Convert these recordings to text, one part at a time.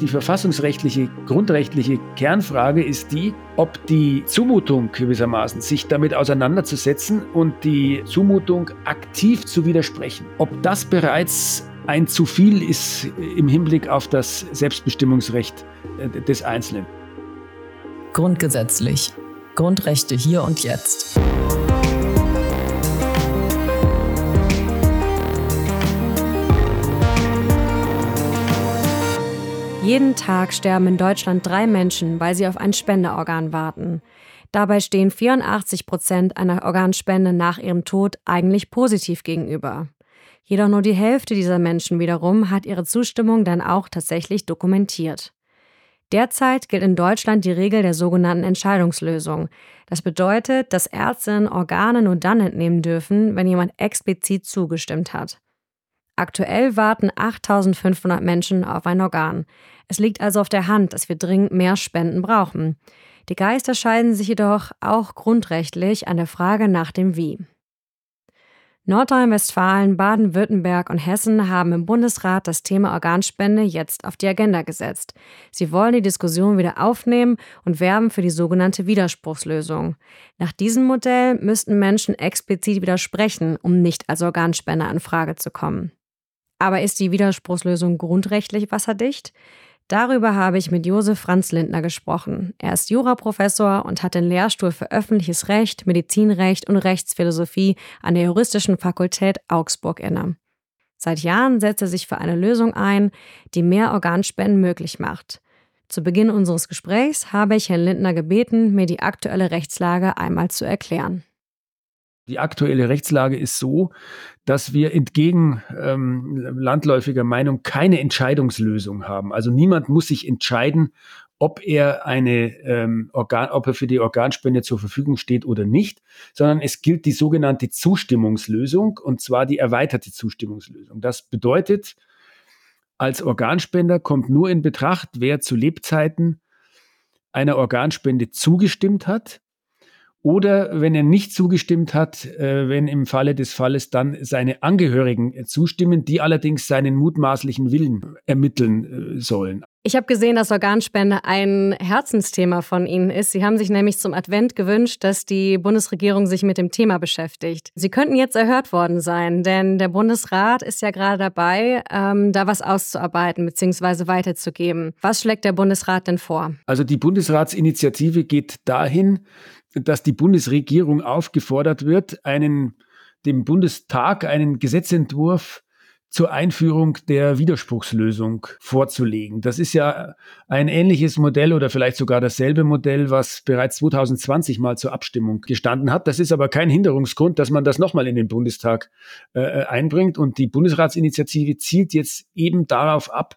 Die verfassungsrechtliche, grundrechtliche Kernfrage ist die, ob die Zumutung gewissermaßen, sich damit auseinanderzusetzen und die Zumutung aktiv zu widersprechen, ob das bereits ein zu viel ist im Hinblick auf das Selbstbestimmungsrecht äh, des Einzelnen. Grundgesetzlich. Grundrechte hier und jetzt. Jeden Tag sterben in Deutschland drei Menschen, weil sie auf ein Spenderorgan warten. Dabei stehen 84 Prozent einer Organspende nach ihrem Tod eigentlich positiv gegenüber. Jedoch nur die Hälfte dieser Menschen wiederum hat ihre Zustimmung dann auch tatsächlich dokumentiert. Derzeit gilt in Deutschland die Regel der sogenannten Entscheidungslösung. Das bedeutet, dass Ärztinnen Organe nur dann entnehmen dürfen, wenn jemand explizit zugestimmt hat. Aktuell warten 8500 Menschen auf ein Organ. Es liegt also auf der Hand, dass wir dringend mehr Spenden brauchen. Die Geister scheiden sich jedoch auch grundrechtlich an der Frage nach dem Wie. Nordrhein-Westfalen, Baden-Württemberg und Hessen haben im Bundesrat das Thema Organspende jetzt auf die Agenda gesetzt. Sie wollen die Diskussion wieder aufnehmen und werben für die sogenannte Widerspruchslösung. Nach diesem Modell müssten Menschen explizit widersprechen, um nicht als Organspender in Frage zu kommen. Aber ist die Widerspruchslösung grundrechtlich wasserdicht? Darüber habe ich mit Josef Franz Lindner gesprochen. Er ist Juraprofessor und hat den Lehrstuhl für öffentliches Recht, Medizinrecht und Rechtsphilosophie an der Juristischen Fakultät Augsburg inne. Seit Jahren setzt er sich für eine Lösung ein, die mehr Organspenden möglich macht. Zu Beginn unseres Gesprächs habe ich Herrn Lindner gebeten, mir die aktuelle Rechtslage einmal zu erklären. Die aktuelle Rechtslage ist so, dass wir entgegen ähm, landläufiger Meinung keine Entscheidungslösung haben. Also niemand muss sich entscheiden, ob er eine ähm, Organ, ob er für die Organspende zur Verfügung steht oder nicht, sondern es gilt die sogenannte Zustimmungslösung und zwar die erweiterte Zustimmungslösung. Das bedeutet, als Organspender kommt nur in Betracht, wer zu Lebzeiten einer Organspende zugestimmt hat oder wenn er nicht zugestimmt hat, äh, wenn im Falle des Falles dann seine Angehörigen äh, zustimmen, die allerdings seinen mutmaßlichen Willen ermitteln äh, sollen. Ich habe gesehen, dass Organspende ein Herzensthema von Ihnen ist. Sie haben sich nämlich zum Advent gewünscht, dass die Bundesregierung sich mit dem Thema beschäftigt. Sie könnten jetzt erhört worden sein, denn der Bundesrat ist ja gerade dabei, ähm, da was auszuarbeiten bzw. weiterzugeben. Was schlägt der Bundesrat denn vor? Also die Bundesratsinitiative geht dahin, dass die Bundesregierung aufgefordert wird, einen, dem Bundestag einen Gesetzentwurf zur Einführung der Widerspruchslösung vorzulegen. Das ist ja ein ähnliches Modell oder vielleicht sogar dasselbe Modell, was bereits 2020 mal zur Abstimmung gestanden hat. Das ist aber kein Hinderungsgrund, dass man das nochmal in den Bundestag äh, einbringt. Und die Bundesratsinitiative zielt jetzt eben darauf ab,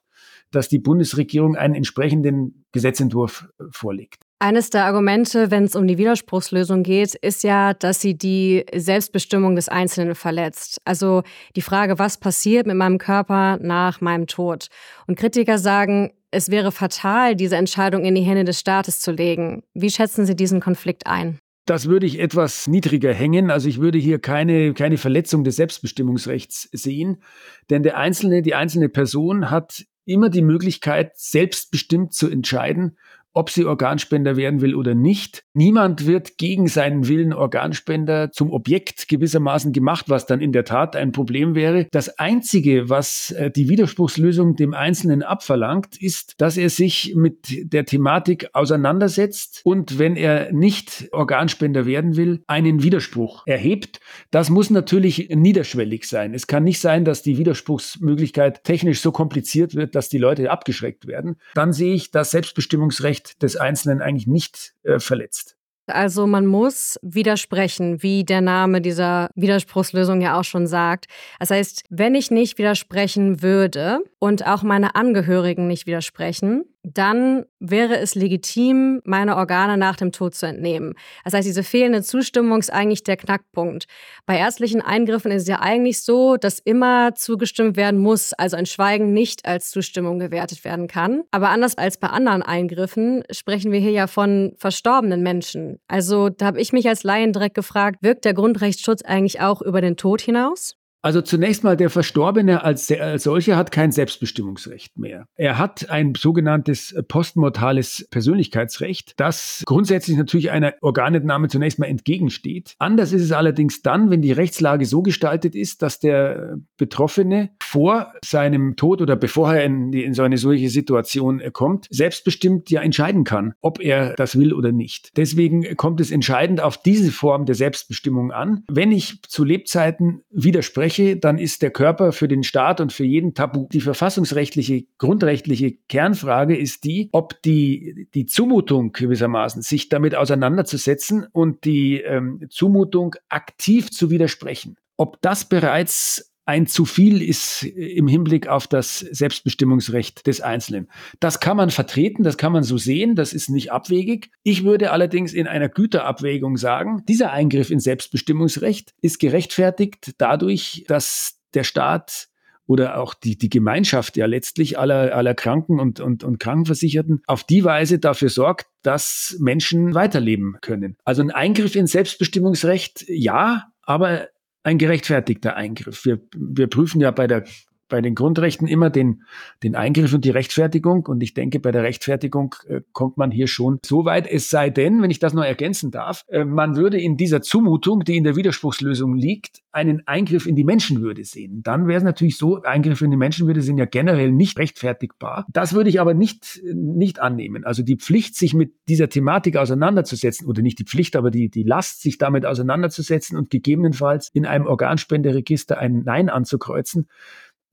dass die Bundesregierung einen entsprechenden Gesetzentwurf äh, vorlegt. Eines der Argumente, wenn es um die Widerspruchslösung geht, ist ja, dass sie die Selbstbestimmung des Einzelnen verletzt. Also die Frage, was passiert mit meinem Körper nach meinem Tod? Und Kritiker sagen, es wäre fatal, diese Entscheidung in die Hände des Staates zu legen. Wie schätzen Sie diesen Konflikt ein? Das würde ich etwas niedriger hängen. Also ich würde hier keine, keine Verletzung des Selbstbestimmungsrechts sehen. Denn der Einzelne, die einzelne Person hat immer die Möglichkeit, selbstbestimmt zu entscheiden, ob sie Organspender werden will oder nicht. Niemand wird gegen seinen Willen Organspender zum Objekt gewissermaßen gemacht, was dann in der Tat ein Problem wäre. Das Einzige, was äh, die Widerspruchslösung dem Einzelnen abverlangt, ist, dass er sich mit der Thematik auseinandersetzt und wenn er nicht Organspender werden will, einen Widerspruch erhebt. Das muss natürlich niederschwellig sein. Es kann nicht sein, dass die Widerspruchsmöglichkeit technisch so kompliziert wird, dass die Leute abgeschreckt werden. Dann sehe ich das Selbstbestimmungsrecht Des Einzelnen eigentlich nicht äh, verletzt. Also man muss widersprechen, wie der Name dieser Widerspruchslösung ja auch schon sagt. Das heißt, wenn ich nicht widersprechen würde und auch meine Angehörigen nicht widersprechen, dann wäre es legitim, meine Organe nach dem Tod zu entnehmen. Das heißt, diese fehlende Zustimmung ist eigentlich der Knackpunkt. Bei ärztlichen Eingriffen ist es ja eigentlich so, dass immer zugestimmt werden muss, also ein Schweigen nicht als Zustimmung gewertet werden kann. Aber anders als bei anderen Eingriffen sprechen wir hier ja von verstorbenen Menschen. Also da habe ich mich als Laien direkt gefragt, wirkt der Grundrechtsschutz eigentlich auch über den Tod hinaus? Also zunächst mal, der Verstorbene als, als solcher hat kein Selbstbestimmungsrecht mehr. Er hat ein sogenanntes postmortales Persönlichkeitsrecht, das grundsätzlich natürlich einer Organentnahme zunächst mal entgegensteht. Anders ist es allerdings dann, wenn die Rechtslage so gestaltet ist, dass der Betroffene vor seinem Tod oder bevor er in, in so eine solche Situation kommt, selbstbestimmt ja entscheiden kann, ob er das will oder nicht. Deswegen kommt es entscheidend auf diese Form der Selbstbestimmung an. Wenn ich zu Lebzeiten widerspreche, dann ist der Körper für den Staat und für jeden Tabu. Die verfassungsrechtliche, grundrechtliche Kernfrage ist die, ob die, die Zumutung gewissermaßen, sich damit auseinanderzusetzen und die ähm, Zumutung aktiv zu widersprechen, ob das bereits ein zu viel ist im Hinblick auf das Selbstbestimmungsrecht des Einzelnen. Das kann man vertreten, das kann man so sehen, das ist nicht abwegig. Ich würde allerdings in einer Güterabwägung sagen, dieser Eingriff in Selbstbestimmungsrecht ist gerechtfertigt dadurch, dass der Staat oder auch die, die Gemeinschaft ja letztlich aller, aller Kranken und, und, und Krankenversicherten auf die Weise dafür sorgt, dass Menschen weiterleben können. Also ein Eingriff in Selbstbestimmungsrecht, ja, aber ein gerechtfertigter Eingriff. Wir, wir prüfen ja bei der bei den Grundrechten immer den, den Eingriff und die Rechtfertigung. Und ich denke, bei der Rechtfertigung äh, kommt man hier schon so weit. Es sei denn, wenn ich das noch ergänzen darf, äh, man würde in dieser Zumutung, die in der Widerspruchslösung liegt, einen Eingriff in die Menschenwürde sehen. Dann wäre es natürlich so, Eingriffe in die Menschenwürde sind ja generell nicht rechtfertigbar. Das würde ich aber nicht, nicht annehmen. Also die Pflicht, sich mit dieser Thematik auseinanderzusetzen, oder nicht die Pflicht, aber die, die Last, sich damit auseinanderzusetzen und gegebenenfalls in einem Organspenderegister ein Nein anzukreuzen,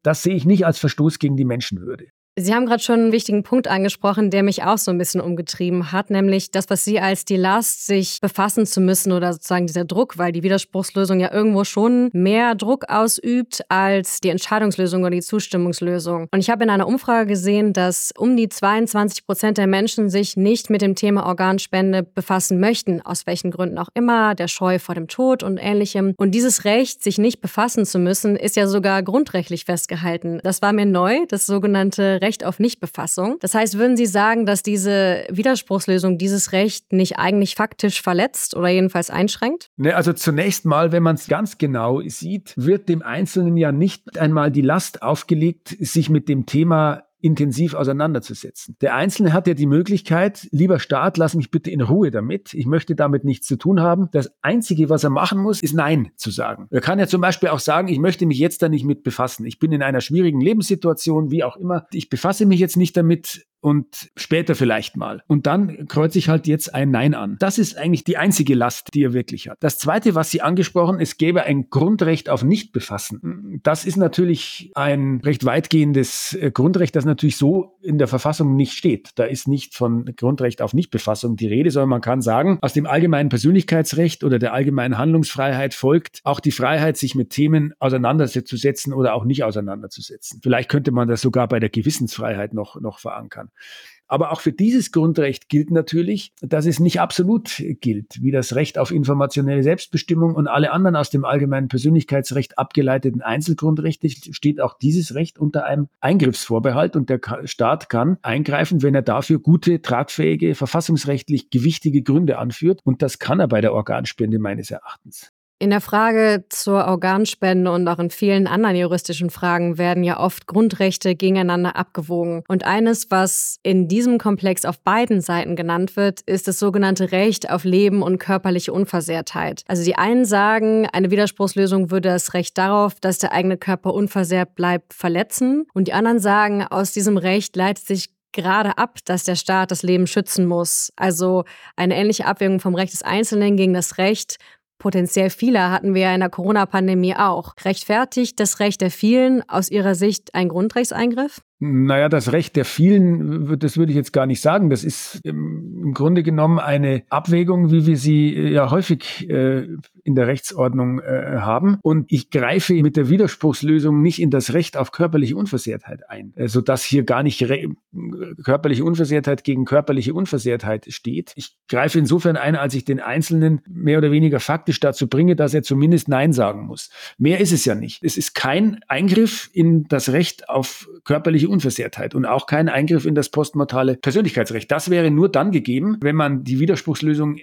das sehe ich nicht als Verstoß gegen die Menschenwürde. Sie haben gerade schon einen wichtigen Punkt angesprochen, der mich auch so ein bisschen umgetrieben hat, nämlich das, was Sie als die Last, sich befassen zu müssen oder sozusagen dieser Druck, weil die Widerspruchslösung ja irgendwo schon mehr Druck ausübt als die Entscheidungslösung oder die Zustimmungslösung. Und ich habe in einer Umfrage gesehen, dass um die 22 Prozent der Menschen sich nicht mit dem Thema Organspende befassen möchten, aus welchen Gründen auch immer, der Scheu vor dem Tod und ähnlichem. Und dieses Recht, sich nicht befassen zu müssen, ist ja sogar grundrechtlich festgehalten. Das war mir neu, das sogenannte auf Nichtbefassung. Das heißt, würden Sie sagen, dass diese Widerspruchslösung dieses Recht nicht eigentlich faktisch verletzt oder jedenfalls einschränkt? Ne, also zunächst mal, wenn man es ganz genau sieht, wird dem Einzelnen ja nicht einmal die Last aufgelegt, sich mit dem Thema intensiv auseinanderzusetzen. Der Einzelne hat ja die Möglichkeit, lieber Staat, lass mich bitte in Ruhe damit. Ich möchte damit nichts zu tun haben. Das Einzige, was er machen muss, ist Nein zu sagen. Er kann ja zum Beispiel auch sagen, ich möchte mich jetzt da nicht mit befassen. Ich bin in einer schwierigen Lebenssituation, wie auch immer. Ich befasse mich jetzt nicht damit und später vielleicht mal. Und dann kreuze ich halt jetzt ein Nein an. Das ist eigentlich die einzige Last, die er wirklich hat. Das Zweite, was Sie angesprochen, es gäbe ein Grundrecht auf Nichtbefassen. Das ist natürlich ein recht weitgehendes äh, Grundrecht, das natürlich so in der Verfassung nicht steht. Da ist nicht von Grundrecht auf Nichtbefassung die Rede, sondern man kann sagen, aus dem allgemeinen Persönlichkeitsrecht oder der allgemeinen Handlungsfreiheit folgt auch die Freiheit, sich mit Themen auseinanderzusetzen oder auch nicht auseinanderzusetzen. Vielleicht könnte man das sogar bei der Gewissensfreiheit noch, noch verankern. Aber auch für dieses Grundrecht gilt natürlich, dass es nicht absolut gilt, wie das Recht auf informationelle Selbstbestimmung und alle anderen aus dem allgemeinen Persönlichkeitsrecht abgeleiteten Einzelgrundrechte steht auch dieses Recht unter einem Eingriffsvorbehalt und der Staat kann eingreifen, wenn er dafür gute, tragfähige, verfassungsrechtlich gewichtige Gründe anführt und das kann er bei der Organspende meines Erachtens. In der Frage zur Organspende und auch in vielen anderen juristischen Fragen werden ja oft Grundrechte gegeneinander abgewogen. Und eines, was in diesem Komplex auf beiden Seiten genannt wird, ist das sogenannte Recht auf Leben und körperliche Unversehrtheit. Also die einen sagen, eine Widerspruchslösung würde das Recht darauf, dass der eigene Körper unversehrt bleibt, verletzen. Und die anderen sagen, aus diesem Recht leitet sich gerade ab, dass der Staat das Leben schützen muss. Also eine ähnliche Abwägung vom Recht des Einzelnen gegen das Recht Potenziell vieler hatten wir ja in der Corona-Pandemie auch. Rechtfertigt das Recht der vielen aus Ihrer Sicht ein Grundrechtseingriff? Naja, das Recht der vielen, das würde ich jetzt gar nicht sagen. Das ist im Grunde genommen eine Abwägung, wie wir sie äh, ja häufig äh, in der Rechtsordnung äh, haben. Und ich greife mit der Widerspruchslösung nicht in das Recht auf körperliche Unversehrtheit ein, sodass hier gar nicht körperliche Unversehrtheit gegen körperliche Unversehrtheit steht. Ich greife insofern ein, als ich den Einzelnen mehr oder weniger faktisch dazu bringe, dass er zumindest Nein sagen muss. Mehr ist es ja nicht. Es ist kein Eingriff in das Recht auf körperliche körperliche Unversehrtheit und auch kein Eingriff in das postmortale Persönlichkeitsrecht. Das wäre nur dann gegeben, wenn man die Widerspruchslösung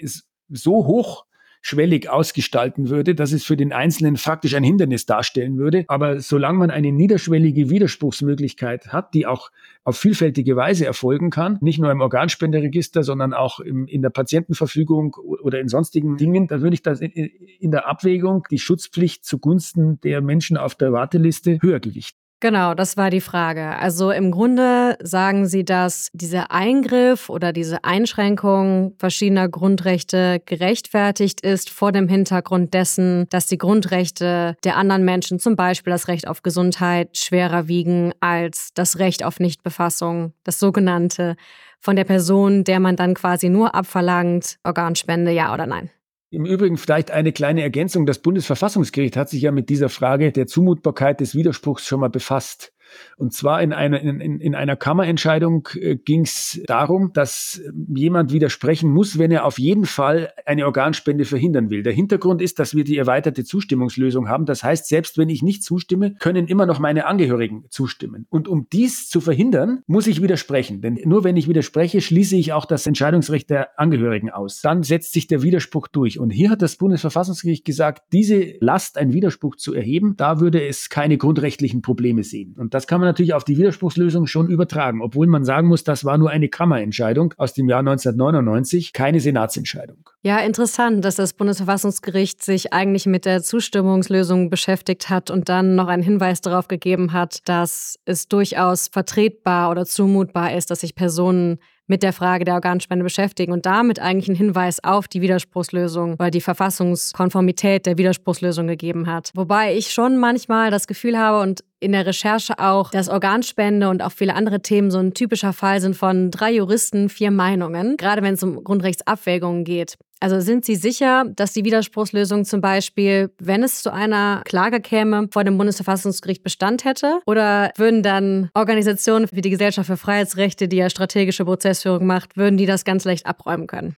so hoch niederschwellig ausgestalten würde, dass es für den Einzelnen faktisch ein Hindernis darstellen würde. Aber solange man eine niederschwellige Widerspruchsmöglichkeit hat, die auch auf vielfältige Weise erfolgen kann, nicht nur im Organspenderegister, sondern auch im, in der Patientenverfügung oder in sonstigen Dingen, dann würde ich das in, in der Abwägung die Schutzpflicht zugunsten der Menschen auf der Warteliste höher gewichten. Genau, das war die Frage. Also im Grunde sagen Sie, dass dieser Eingriff oder diese Einschränkung verschiedener Grundrechte gerechtfertigt ist vor dem Hintergrund dessen, dass die Grundrechte der anderen Menschen, zum Beispiel das Recht auf Gesundheit, schwerer wiegen als das Recht auf Nichtbefassung, das sogenannte von der Person, der man dann quasi nur abverlangt, Organspende, ja oder nein. Im Übrigen vielleicht eine kleine Ergänzung. Das Bundesverfassungsgericht hat sich ja mit dieser Frage der Zumutbarkeit des Widerspruchs schon mal befasst. Und zwar in einer, in, in einer Kammerentscheidung äh, ging es darum, dass jemand widersprechen muss, wenn er auf jeden Fall eine Organspende verhindern will. Der Hintergrund ist, dass wir die erweiterte Zustimmungslösung haben. Das heißt, selbst wenn ich nicht zustimme, können immer noch meine Angehörigen zustimmen. Und um dies zu verhindern, muss ich widersprechen. Denn nur wenn ich widerspreche, schließe ich auch das Entscheidungsrecht der Angehörigen aus. Dann setzt sich der Widerspruch durch. Und hier hat das Bundesverfassungsgericht gesagt, diese Last, einen Widerspruch zu erheben, da würde es keine grundrechtlichen Probleme sehen. Und das das kann man natürlich auf die Widerspruchslösung schon übertragen, obwohl man sagen muss, das war nur eine Kammerentscheidung aus dem Jahr 1999, keine Senatsentscheidung. Ja, interessant, dass das Bundesverfassungsgericht sich eigentlich mit der Zustimmungslösung beschäftigt hat und dann noch einen Hinweis darauf gegeben hat, dass es durchaus vertretbar oder zumutbar ist, dass sich Personen mit der Frage der Organspende beschäftigen und damit eigentlich einen Hinweis auf die Widerspruchslösung oder die Verfassungskonformität der Widerspruchslösung gegeben hat. Wobei ich schon manchmal das Gefühl habe und in der Recherche auch, dass Organspende und auch viele andere Themen so ein typischer Fall sind von drei Juristen, vier Meinungen, gerade wenn es um Grundrechtsabwägungen geht. Also sind Sie sicher, dass die Widerspruchslösung zum Beispiel, wenn es zu einer Klage käme, vor dem Bundesverfassungsgericht Bestand hätte? Oder würden dann Organisationen wie die Gesellschaft für Freiheitsrechte, die ja strategische Prozessführung macht, würden die das ganz leicht abräumen können?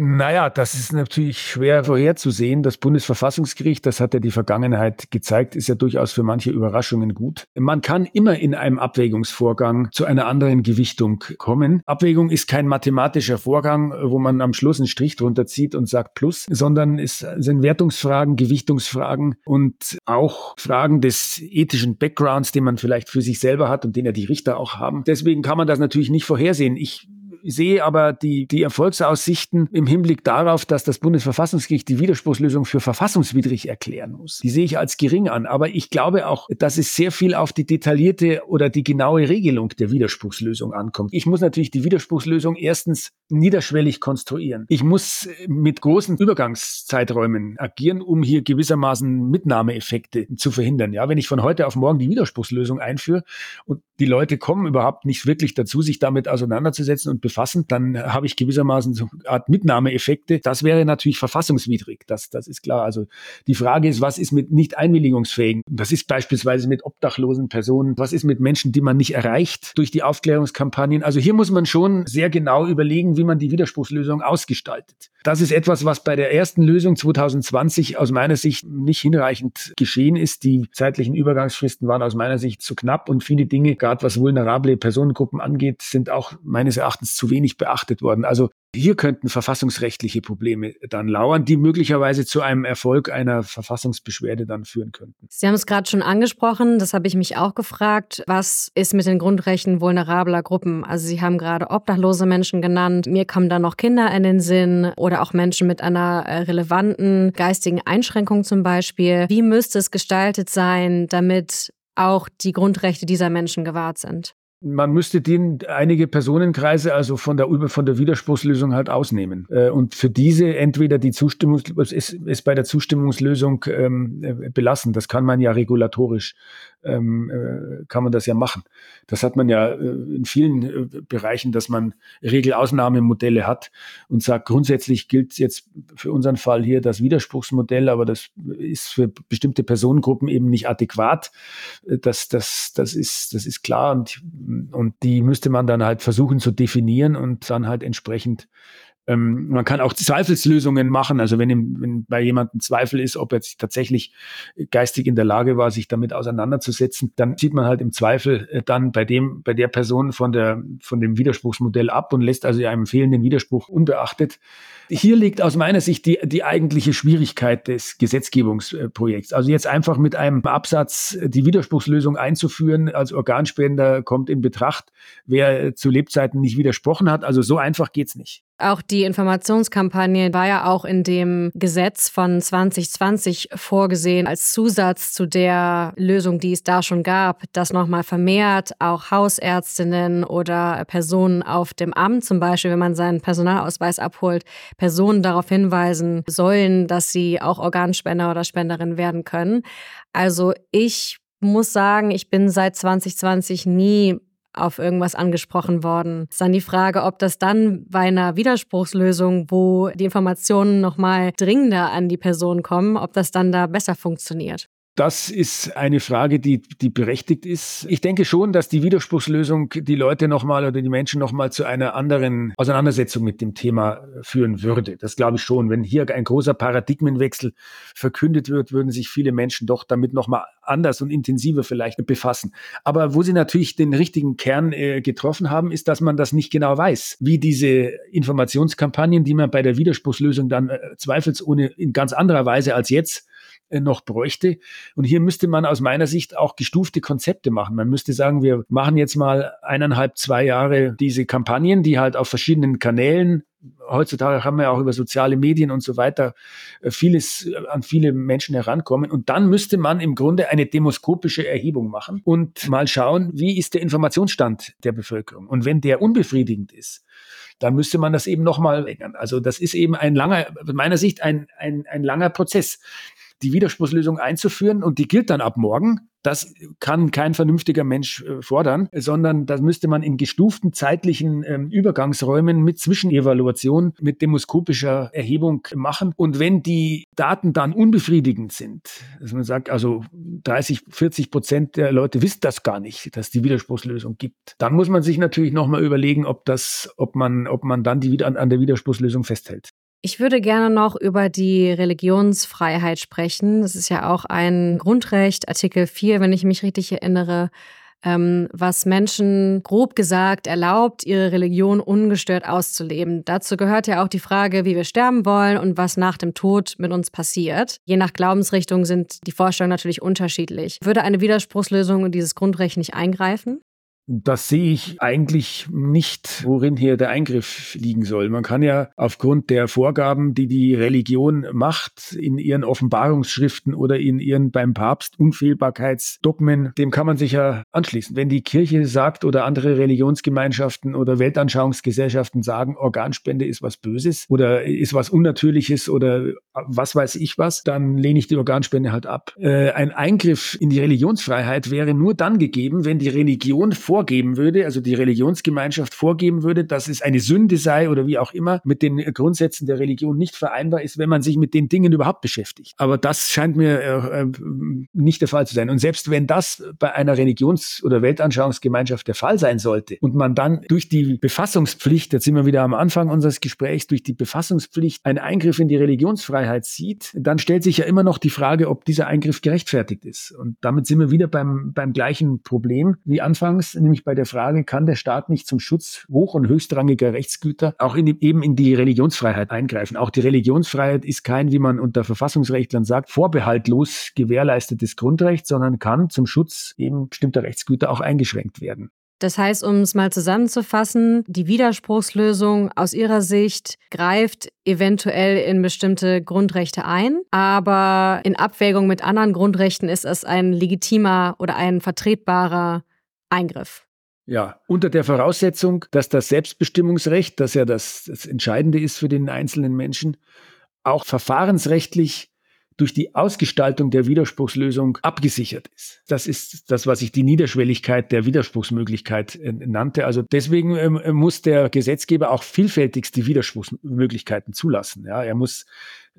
Naja, das ist natürlich schwer vorherzusehen. Das Bundesverfassungsgericht, das hat ja die Vergangenheit gezeigt, ist ja durchaus für manche Überraschungen gut. Man kann immer in einem Abwägungsvorgang zu einer anderen Gewichtung kommen. Abwägung ist kein mathematischer Vorgang, wo man am Schluss einen Strich drunter zieht und sagt Plus, sondern es sind Wertungsfragen, Gewichtungsfragen und auch Fragen des ethischen Backgrounds, den man vielleicht für sich selber hat und den ja die Richter auch haben. Deswegen kann man das natürlich nicht vorhersehen. Ich sehe aber die, die Erfolgsaussichten im Hinblick darauf, dass das Bundesverfassungsgericht die Widerspruchslösung für verfassungswidrig erklären muss. Die sehe ich als gering an. Aber ich glaube auch, dass es sehr viel auf die detaillierte oder die genaue Regelung der Widerspruchslösung ankommt. Ich muss natürlich die Widerspruchslösung erstens niederschwellig konstruieren. Ich muss mit großen Übergangszeiträumen agieren, um hier gewissermaßen Mitnahmeeffekte zu verhindern. Ja, wenn ich von heute auf morgen die Widerspruchslösung einführe und die Leute kommen überhaupt nicht wirklich dazu, sich damit auseinanderzusetzen und befassen, dann habe ich gewissermaßen so eine Art Mitnahmeeffekte. Das wäre natürlich verfassungswidrig. Das, das ist klar. Also die Frage ist, was ist mit nicht einwilligungsfähigen? Was ist beispielsweise mit obdachlosen Personen? Was ist mit Menschen, die man nicht erreicht durch die Aufklärungskampagnen? Also hier muss man schon sehr genau überlegen, wie man die Widerspruchslösung ausgestaltet. Das ist etwas, was bei der ersten Lösung 2020 aus meiner Sicht nicht hinreichend geschehen ist. Die zeitlichen Übergangsfristen waren aus meiner Sicht zu knapp und viele Dinge, gerade was vulnerable Personengruppen angeht, sind auch meines Erachtens zu wenig beachtet worden. Also hier könnten verfassungsrechtliche Probleme dann lauern, die möglicherweise zu einem Erfolg einer Verfassungsbeschwerde dann führen könnten. Sie haben es gerade schon angesprochen, das habe ich mich auch gefragt. Was ist mit den Grundrechten vulnerabler Gruppen? Also Sie haben gerade obdachlose Menschen genannt. Mir kommen da noch Kinder in den Sinn oder auch Menschen mit einer äh, relevanten geistigen Einschränkung zum Beispiel. Wie müsste es gestaltet sein, damit auch die Grundrechte dieser Menschen gewahrt sind? Man müsste den einige Personenkreise also von der von der Widerspruchslösung halt ausnehmen äh, und für diese entweder die Zustimmung es, es bei der Zustimmungslösung ähm, äh, belassen. Das kann man ja regulatorisch ähm, äh, kann man das ja machen. Das hat man ja äh, in vielen äh, Bereichen, dass man Regelausnahmemodelle hat und sagt, grundsätzlich gilt jetzt für unseren Fall hier das Widerspruchsmodell, aber das ist für bestimmte Personengruppen eben nicht adäquat. Äh, das, das, das, ist, das ist klar und, und die müsste man dann halt versuchen zu definieren und dann halt entsprechend Ähm, man kann auch Zweifelslösungen machen. Also wenn, im, wenn bei jemandem Zweifel ist, ob er sich tatsächlich geistig in der Lage war, sich damit auseinanderzusetzen, dann sieht man halt im Zweifel äh, dann bei dem, bei der Person von der, von dem Widerspruchsmodell ab und lässt also einem fehlenden Widerspruch unbeachtet. Hier liegt aus meiner Sicht die, die eigentliche Schwierigkeit des Gesetzgebungsprojekts. Also jetzt einfach mit einem Absatz die Widerspruchslösung einzuführen als Organspender kommt in Betracht, wer zu Lebzeiten nicht widersprochen hat. Also so einfach geht's nicht. Auch die Informationskampagne war ja auch in dem Gesetz von 2020 vorgesehen als Zusatz zu der Lösung, die es da schon gab, dass nochmal vermehrt auch Hausärztinnen oder Personen auf dem Amt, zum Beispiel, wenn man seinen Personalausweis abholt, Personen darauf hinweisen sollen, dass sie auch Organspender oder Spenderin werden können. Also ich muss sagen, ich bin seit 2020 nie auf irgendwas angesprochen worden. Ist dann die Frage, ob das dann bei einer Widerspruchslösung, wo die Informationen nochmal dringender an die Person kommen, ob das dann da besser funktioniert. Das ist eine Frage, die, die berechtigt ist. Ich denke schon, dass die Widerspruchslösung die Leute nochmal oder die Menschen nochmal zu einer anderen Auseinandersetzung mit dem Thema führen würde. Das glaube ich schon. Wenn hier ein großer Paradigmenwechsel verkündet wird, würden sich viele Menschen doch damit nochmal anders und intensiver vielleicht befassen. Aber wo sie natürlich den richtigen Kern äh, getroffen haben, ist, dass man das nicht genau weiß, wie diese Informationskampagnen, die man bei der Widerspruchslösung dann äh, zweifelsohne in ganz anderer Weise als jetzt noch bräuchte. Und hier müsste man aus meiner Sicht auch gestufte Konzepte machen. Man müsste sagen, wir machen jetzt mal eineinhalb, zwei Jahre diese Kampagnen, die halt auf verschiedenen Kanälen heutzutage haben wir auch über soziale Medien und so weiter äh, vieles äh, an viele Menschen herankommen. Und dann müsste man im Grunde eine demoskopische Erhebung machen und mal schauen, wie ist der Informationsstand der Bevölkerung. Und wenn der unbefriedigend ist, dann müsste man das eben nochmal ändern. Also das ist eben ein langer, aus meiner Sicht ein, ein, ein langer Prozess die Widerspruchslösung einzuführen und die gilt dann ab morgen. Das kann kein vernünftiger Mensch äh, fordern, sondern das müsste man in gestuften zeitlichen ähm, Übergangsräumen mit Zwischenevaluation, mit demoskopischer Erhebung machen. Und wenn die Daten dann unbefriedigend sind, dass man sagt, also 30, 40 Prozent der Leute wissen das gar nicht, dass die Widerspruchslösung gibt, dann muss man sich natürlich nochmal überlegen, ob das, ob man, ob man dann die, an, an der Widerspruchslösung festhält. Ich würde gerne noch über die Religionsfreiheit sprechen. Das ist ja auch ein Grundrecht, Artikel 4, wenn ich mich richtig erinnere, ähm, was Menschen grob gesagt erlaubt, ihre Religion ungestört auszuleben. Dazu gehört ja auch die Frage, wie wir sterben wollen und was nach dem Tod mit uns passiert. Je nach Glaubensrichtung sind die Vorstellungen natürlich unterschiedlich. Würde eine Widerspruchslösung in dieses Grundrecht nicht eingreifen? Das sehe ich eigentlich nicht, worin hier der Eingriff liegen soll. Man kann ja aufgrund der Vorgaben, die die Religion macht, in ihren Offenbarungsschriften oder in ihren beim Papst Unfehlbarkeitsdogmen, dem kann man sich ja anschließen. Wenn die Kirche sagt oder andere Religionsgemeinschaften oder Weltanschauungsgesellschaften sagen, Organspende ist was Böses oder ist was Unnatürliches oder was weiß ich was, dann lehne ich die Organspende halt ab. Äh, ein Eingriff in die Religionsfreiheit wäre nur dann gegeben, wenn die Religion vor vorgeben würde, also die Religionsgemeinschaft vorgeben würde, dass es eine Sünde sei oder wie auch immer mit den Grundsätzen der Religion nicht vereinbar ist, wenn man sich mit den Dingen überhaupt beschäftigt. Aber das scheint mir äh, äh nicht der Fall zu sein. Und selbst wenn das bei einer Religions- oder Weltanschauungsgemeinschaft der Fall sein sollte und man dann durch die Befassungspflicht, jetzt sind wir wieder am Anfang unseres Gesprächs, durch die Befassungspflicht einen Eingriff in die Religionsfreiheit sieht, dann stellt sich ja immer noch die Frage, ob dieser Eingriff gerechtfertigt ist. Und damit sind wir wieder beim, beim gleichen Problem wie anfangs, nämlich bei der Frage, kann der Staat nicht zum Schutz hoch- und höchstrangiger Rechtsgüter auch in, eben in die Religionsfreiheit eingreifen? Auch die Religionsfreiheit ist kein, wie man unter Verfassungsrechtlern sagt, vorbehaltlos gewährleistetes Grundrecht, sondern kann zum Schutz eben bestimmter Rechtsgüter auch eingeschränkt werden. Das heißt, um es mal zusammenzufassen, die Widerspruchslösung aus Ihrer Sicht greift eventuell in bestimmte Grundrechte ein, aber in Abwägung mit anderen Grundrechten ist es ein legitimer oder ein vertretbarer Eingriff. Ja, unter der Voraussetzung, dass das Selbstbestimmungsrecht, das ja das, das Entscheidende ist für den einzelnen Menschen, auch verfahrensrechtlich durch die Ausgestaltung der Widerspruchslösung abgesichert ist. Das ist das, was ich die Niederschwelligkeit der Widerspruchsmöglichkeit äh, nannte. Also deswegen ähm, muss der Gesetzgeber auch vielfältigste Widerspruchsmöglichkeiten zulassen. Ja, er muss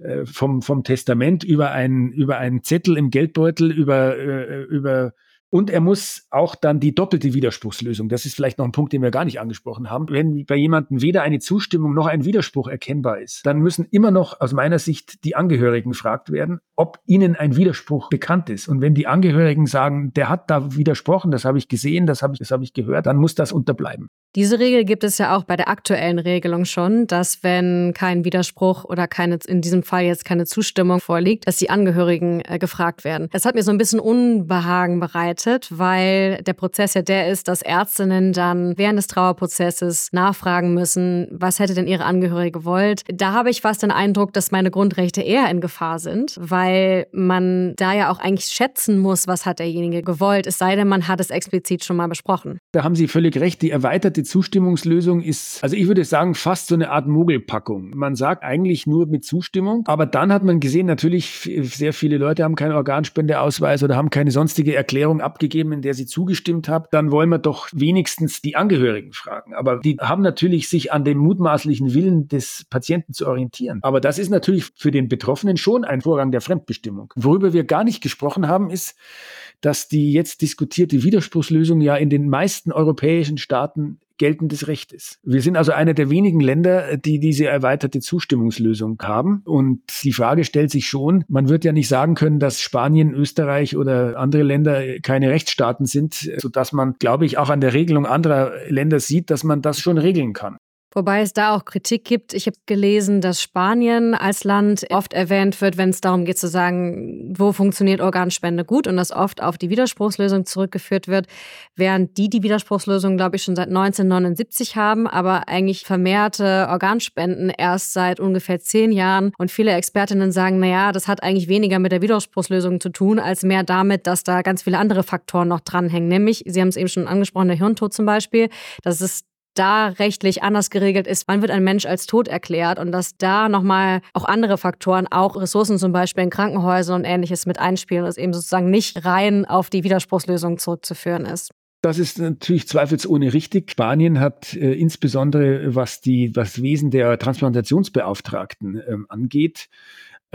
äh, vom, vom Testament über einen, über einen Zettel im Geldbeutel, über, äh, über Und er muss auch dann die doppelte Widerspruchslösung, das ist vielleicht noch ein Punkt, den wir gar nicht angesprochen haben. Wenn bei jemandem weder eine Zustimmung noch ein Widerspruch erkennbar ist, dann müssen immer noch aus meiner Sicht die Angehörigen gefragt werden, ob ihnen ein Widerspruch bekannt ist. Und wenn die Angehörigen sagen, der hat da widersprochen, das habe ich gesehen, das habe ich, das habe ich gehört, dann muss das unterbleiben. Diese Regel gibt es ja auch bei der aktuellen Regelung schon, dass wenn kein Widerspruch oder keine, in diesem Fall jetzt keine Zustimmung vorliegt, dass die Angehörigen äh, gefragt werden. Das hat mir so ein bisschen Unbehagen bereitet, weil der Prozess ja der ist, dass Ärztinnen dann während des Trauerprozesses nachfragen müssen, was hätte denn ihre Angehörige gewollt. Da habe ich fast den Eindruck, dass meine Grundrechte eher in Gefahr sind, weil man da ja auch eigentlich schätzen muss, was hat derjenige gewollt, es sei denn, man hat es explizit schon mal besprochen. Da haben Sie völlig recht. Die erweiterte Zustimmungslösung ist, also ich würde sagen, fast so eine Art Mogelpackung. Man sagt eigentlich nur mit Zustimmung, aber dann hat man gesehen, natürlich sehr viele Leute haben keinen Organspendeausweis oder haben keine sonstige Erklärung abgegeben, in der sie zugestimmt haben. Dann wollen wir doch wenigstens die Angehörigen fragen. Aber die haben natürlich sich an dem mutmaßlichen Willen des Patienten zu orientieren. Aber das ist natürlich für den Betroffenen schon ein Vorgang der Fremdbestimmung. Worüber wir gar nicht gesprochen haben, ist, dass die jetzt diskutierte Widerspruchslösung ja in den meisten europäischen Staaten geltendes Recht ist. Wir sind also einer der wenigen Länder, die diese erweiterte Zustimmungslösung haben. Und die Frage stellt sich schon, man wird ja nicht sagen können, dass Spanien, Österreich oder andere Länder keine Rechtsstaaten sind, sodass man, glaube ich, auch an der Regelung anderer Länder sieht, dass man das schon regeln kann. Wobei es da auch Kritik gibt. Ich habe gelesen, dass Spanien als Land oft erwähnt wird, wenn es darum geht zu sagen, wo funktioniert Organspende gut und das oft auf die Widerspruchslösung zurückgeführt wird, während die die Widerspruchslösung, glaube ich, schon seit 1979 haben, aber eigentlich vermehrte Organspenden erst seit ungefähr zehn Jahren. Und viele Expertinnen sagen, naja, das hat eigentlich weniger mit der Widerspruchslösung zu tun, als mehr damit, dass da ganz viele andere Faktoren noch dranhängen. Nämlich, Sie haben es eben schon angesprochen, der Hirntod zum Beispiel. Das ist da rechtlich anders geregelt ist, wann wird ein Mensch als tot erklärt und dass da nochmal auch andere Faktoren, auch Ressourcen zum Beispiel in Krankenhäusern und ähnliches mit einspielen und es eben sozusagen nicht rein auf die Widerspruchslösung zurückzuführen ist. Das ist natürlich zweifelsohne richtig. Spanien hat äh, insbesondere, was die, das Wesen der Transplantationsbeauftragten äh, angeht,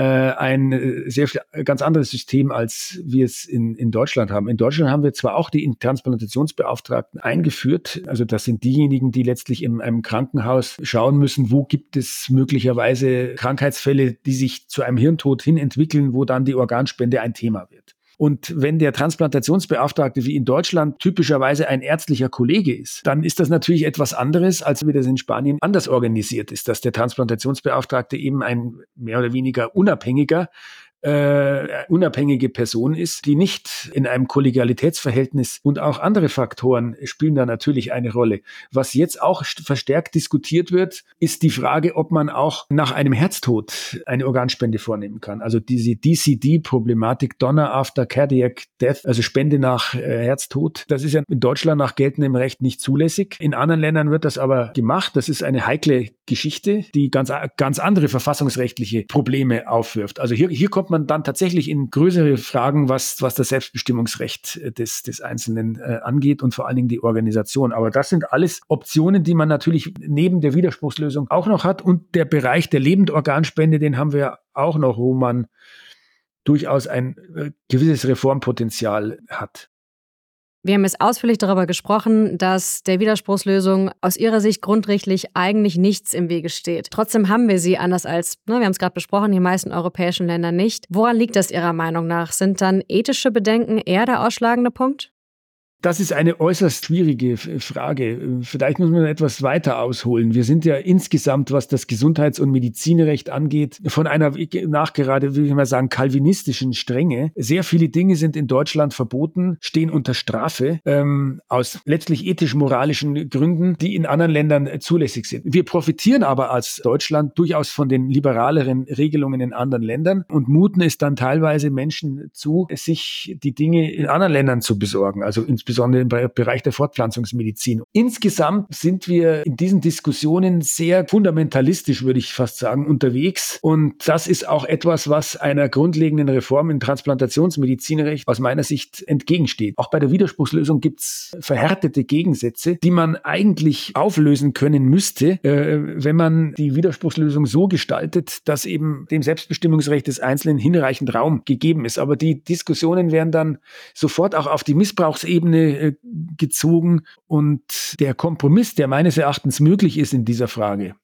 ein äh, sehr ganz anderes System, als wir es in, in Deutschland haben. In Deutschland haben wir zwar auch die Transplantationsbeauftragten eingeführt, also das sind diejenigen, die letztlich in einem Krankenhaus schauen müssen, wo gibt es möglicherweise Krankheitsfälle, die sich zu einem Hirntod hin entwickeln, wo dann die Organspende ein Thema wird. Und wenn der Transplantationsbeauftragte wie in Deutschland typischerweise ein ärztlicher Kollege ist, dann ist das natürlich etwas anderes, als wie das in Spanien anders organisiert ist, dass der Transplantationsbeauftragte eben ein mehr oder weniger unabhängiger äh, unabhängige Person ist, die nicht in einem Kollegialitätsverhältnis und auch andere Faktoren spielen da natürlich eine Rolle. Was jetzt auch verstärkt diskutiert wird, ist die Frage, ob man auch nach einem Herztod eine Organspende vornehmen kann. Also diese DCD-Problematik, Donor After Cardiac Death, also Spende nach äh, Herztod. Das ist ja in Deutschland nach geltendem Recht nicht zulässig. In anderen Ländern wird das aber gemacht. Das ist eine heikle Geschichte, die ganz, ganz andere verfassungsrechtliche Probleme aufwirft. Also hier, hier kommt man dann tatsächlich in größere Fragen, was, was das Selbstbestimmungsrecht äh, des, des Einzelnen äh, angeht und vor allen Dingen die Organisation. Aber das sind alles Optionen, die man natürlich neben der Widerspruchslösung auch noch hat. Und der Bereich der Lebendorganspende, den haben wir auch noch, wo man durchaus ein äh, gewisses Reformpotenzial hat. Wir haben jetzt ausführlich darüber gesprochen, dass der Widerspruchslösung aus Ihrer Sicht grundrechtlich eigentlich nichts im Wege steht. Trotzdem haben wir sie, anders als, ne, wir haben es gerade besprochen, die meisten europäischen Länder nicht. Woran liegt das Ihrer Meinung nach? Sind dann ethische Bedenken eher der ausschlagende Punkt? Das ist eine äußerst schwierige Frage. Vielleicht muss man etwas weiter ausholen. Wir sind ja insgesamt, was das Gesundheits- und Medizinrecht angeht, von einer nachgerade, will ich mal sagen, kalvinistischen Strenge. Sehr viele Dinge sind in Deutschland verboten, stehen unter Strafe, ähm, aus letztlich ethisch-moralischen Gründen, die in anderen Ländern zulässig sind. Wir profitieren aber als Deutschland durchaus von den liberaleren Regelungen in anderen Ländern und muten es dann teilweise Menschen zu, sich die Dinge in anderen Ländern zu besorgen. Also insbesondere insbesondere im Bereich der Fortpflanzungsmedizin. Insgesamt sind wir in diesen Diskussionen sehr fundamentalistisch, würde ich fast sagen, unterwegs. Und das ist auch etwas, was einer grundlegenden Reform im Transplantationsmedizinrecht aus meiner Sicht entgegensteht. Auch bei der Widerspruchslösung gibt es verhärtete Gegensätze, die man eigentlich auflösen können müsste, äh, wenn man die Widerspruchslösung so gestaltet, dass eben dem Selbstbestimmungsrecht des Einzelnen hinreichend Raum gegeben ist. Aber die Diskussionen werden dann sofort auch auf die Missbrauchsebene äh, gezogen und der Kompromiss, der meines Erachtens möglich ist in dieser Frage,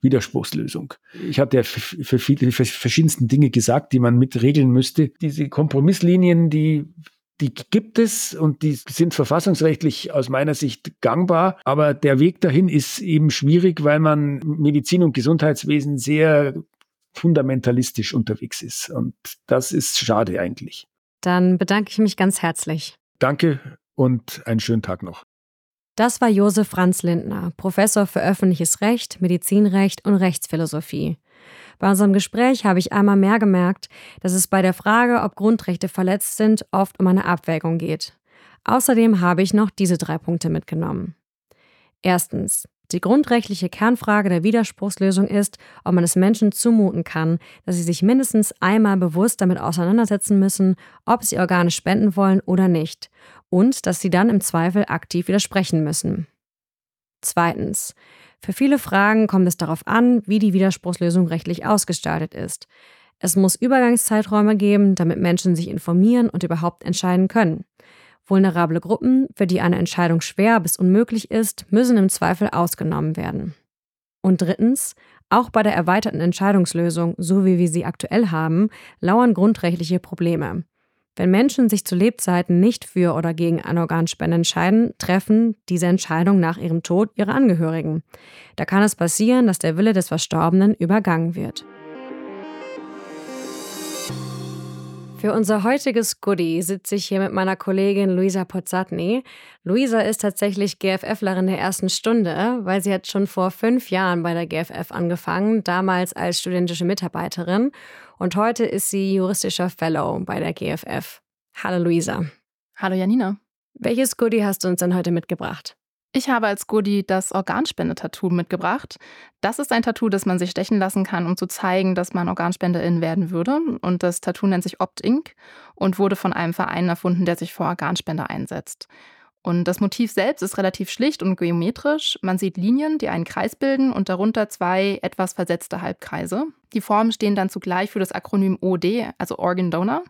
Widerspruchslösung. Ich hatte ja für viele für verschiedensten Dinge gesagt, die man mit regeln müsste. Diese Kompromisslinien, die die gibt es und die sind verfassungsrechtlich aus meiner Sicht gangbar. Aber der Weg dahin ist eben schwierig, weil man Medizin und Gesundheitswesen sehr fundamentalistisch unterwegs ist. Und das ist schade eigentlich. Dann bedanke ich mich ganz herzlich. Danke und einen schönen Tag noch. Das war Josef Franz Lindner, Professor für öffentliches Recht, Medizinrecht und Rechtsphilosophie. Bei unserem Gespräch habe ich einmal mehr gemerkt, dass es bei der Frage, ob Grundrechte verletzt sind, oft um eine Abwägung geht. Außerdem habe ich noch diese drei Punkte mitgenommen. Erstens. Die grundrechtliche Kernfrage der Widerspruchslösung ist, ob man es Menschen zumuten kann, dass sie sich mindestens einmal bewusst damit auseinandersetzen müssen, ob sie Organe spenden wollen oder nicht, und dass sie dann im Zweifel aktiv widersprechen müssen. Zweitens. Für viele Fragen kommt es darauf an, wie die Widerspruchslösung rechtlich ausgestaltet ist. Es muss Übergangszeiträume geben, damit Menschen sich informieren und überhaupt entscheiden können. Vulnerable Gruppen, für die eine Entscheidung schwer bis unmöglich ist, müssen im Zweifel ausgenommen werden. Und drittens, auch bei der erweiterten Entscheidungslösung, so wie wir sie aktuell haben, lauern grundrechtliche Probleme. Wenn Menschen sich zu Lebzeiten nicht für oder gegen eine Organspende entscheiden, treffen diese Entscheidung nach ihrem Tod ihre Angehörigen. Da kann es passieren, dass der Wille des Verstorbenen übergangen wird. Für unser heutiges Goodie sitze ich hier mit meiner Kollegin Luisa Pozzatni. Luisa ist tatsächlich GFFlerin der ersten Stunde, weil sie hat schon vor fünf Jahren bei der GFF angefangen, damals als studentische Mitarbeiterin. Und heute ist sie juristischer Fellow bei der GFF. Hallo Luisa. Hallo Janina. Welches Goodie hast du uns denn heute mitgebracht? Ich habe als Goodie das Organspendetattoo mitgebracht. Das ist ein Tattoo, das man sich stechen lassen kann, um zu zeigen, dass man Organspenderin werden würde. Und das Tattoo nennt sich Opt Inc. und wurde von einem Verein erfunden, der sich vor Organspende einsetzt. Und das Motiv selbst ist relativ schlicht und geometrisch. Man sieht Linien, die einen Kreis bilden und darunter zwei etwas versetzte Halbkreise. Die Formen stehen dann zugleich für das Akronym OD, also Organ Donor.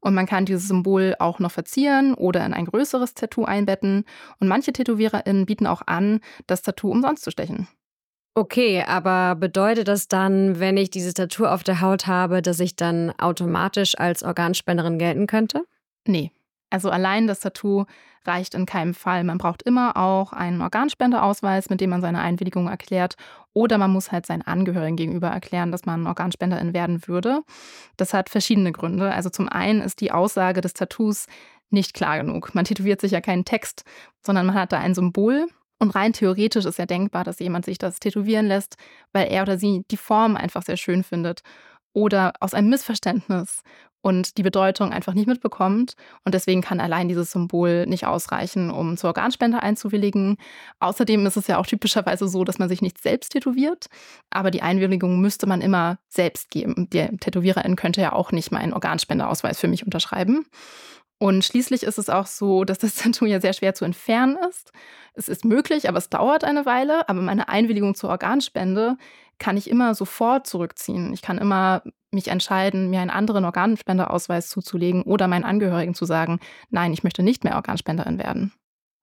Und man kann dieses Symbol auch noch verzieren oder in ein größeres Tattoo einbetten. Und manche TätowiererInnen bieten auch an, das Tattoo umsonst zu stechen. Okay, aber bedeutet das dann, wenn ich dieses Tattoo auf der Haut habe, dass ich dann automatisch als Organspenderin gelten könnte? Nee, also allein das Tattoo reicht in keinem Fall. Man braucht immer auch einen Organspendeausweis, mit dem man seine Einwilligung erklärt. Oder man muss halt seinen Angehörigen gegenüber erklären, dass man Organspenderin werden würde. Das hat verschiedene Gründe. Also zum einen ist die Aussage des Tattoos nicht klar genug. Man tätowiert sich ja keinen Text, sondern man hat da ein Symbol. Und rein theoretisch ist ja denkbar, dass jemand sich das tätowieren lässt, weil er oder sie die Form einfach sehr schön findet oder aus einem Missverständnis und die Bedeutung einfach nicht mitbekommt. Und deswegen kann allein dieses Symbol nicht ausreichen, um zur Organspende einzuwilligen. Außerdem ist es ja auch typischerweise so, dass man sich nicht selbst tätowiert, aber die Einwilligung müsste man immer selbst geben. Die Tätowiererin könnte ja auch nicht meinen Organspendeausweis für mich unterschreiben. Und schließlich ist es auch so, dass das Tattoo ja sehr schwer zu entfernen ist. Es ist möglich, aber es dauert eine Weile. Aber meine Einwilligung zur Organspende kann ich immer sofort zurückziehen. Ich kann immer mich entscheiden, mir einen anderen Organspendeausweis zuzulegen oder meinen Angehörigen zu sagen, nein, ich möchte nicht mehr Organspenderin werden.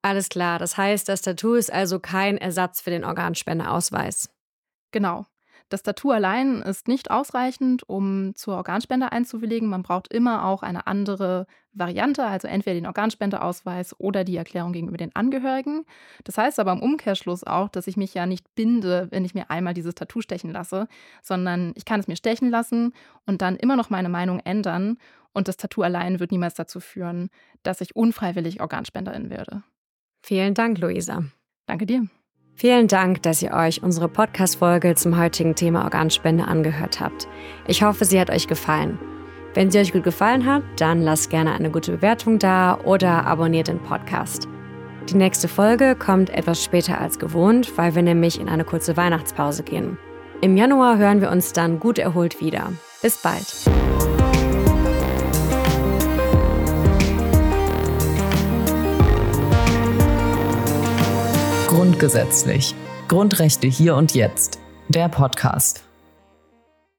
Alles klar, das heißt, das Tattoo ist also kein Ersatz für den Organspendeausweis. Genau. Das Tattoo allein ist nicht ausreichend, um zur Organspende einzuwilligen. Man braucht immer auch eine andere Variante, also entweder den Organspendeausweis oder die Erklärung gegenüber den Angehörigen. Das heißt aber im Umkehrschluss auch, dass ich mich ja nicht binde, wenn ich mir einmal dieses Tattoo stechen lasse, sondern ich kann es mir stechen lassen und dann immer noch meine Meinung ändern. Und das Tattoo allein wird niemals dazu führen, dass ich unfreiwillig Organspenderin werde. Vielen Dank, Luisa. Danke dir. Vielen Dank, dass ihr euch unsere Podcast-Folge zum heutigen Thema Organspende angehört habt. Ich hoffe, sie hat euch gefallen. Wenn sie euch gut gefallen hat, dann lasst gerne eine gute Bewertung da oder abonniert den Podcast. Die nächste Folge kommt etwas später als gewohnt, weil wir nämlich in eine kurze Weihnachtspause gehen. Im Januar hören wir uns dann gut erholt wieder. Bis bald. Grundgesetzlich. Grundrechte hier und jetzt. Der Podcast.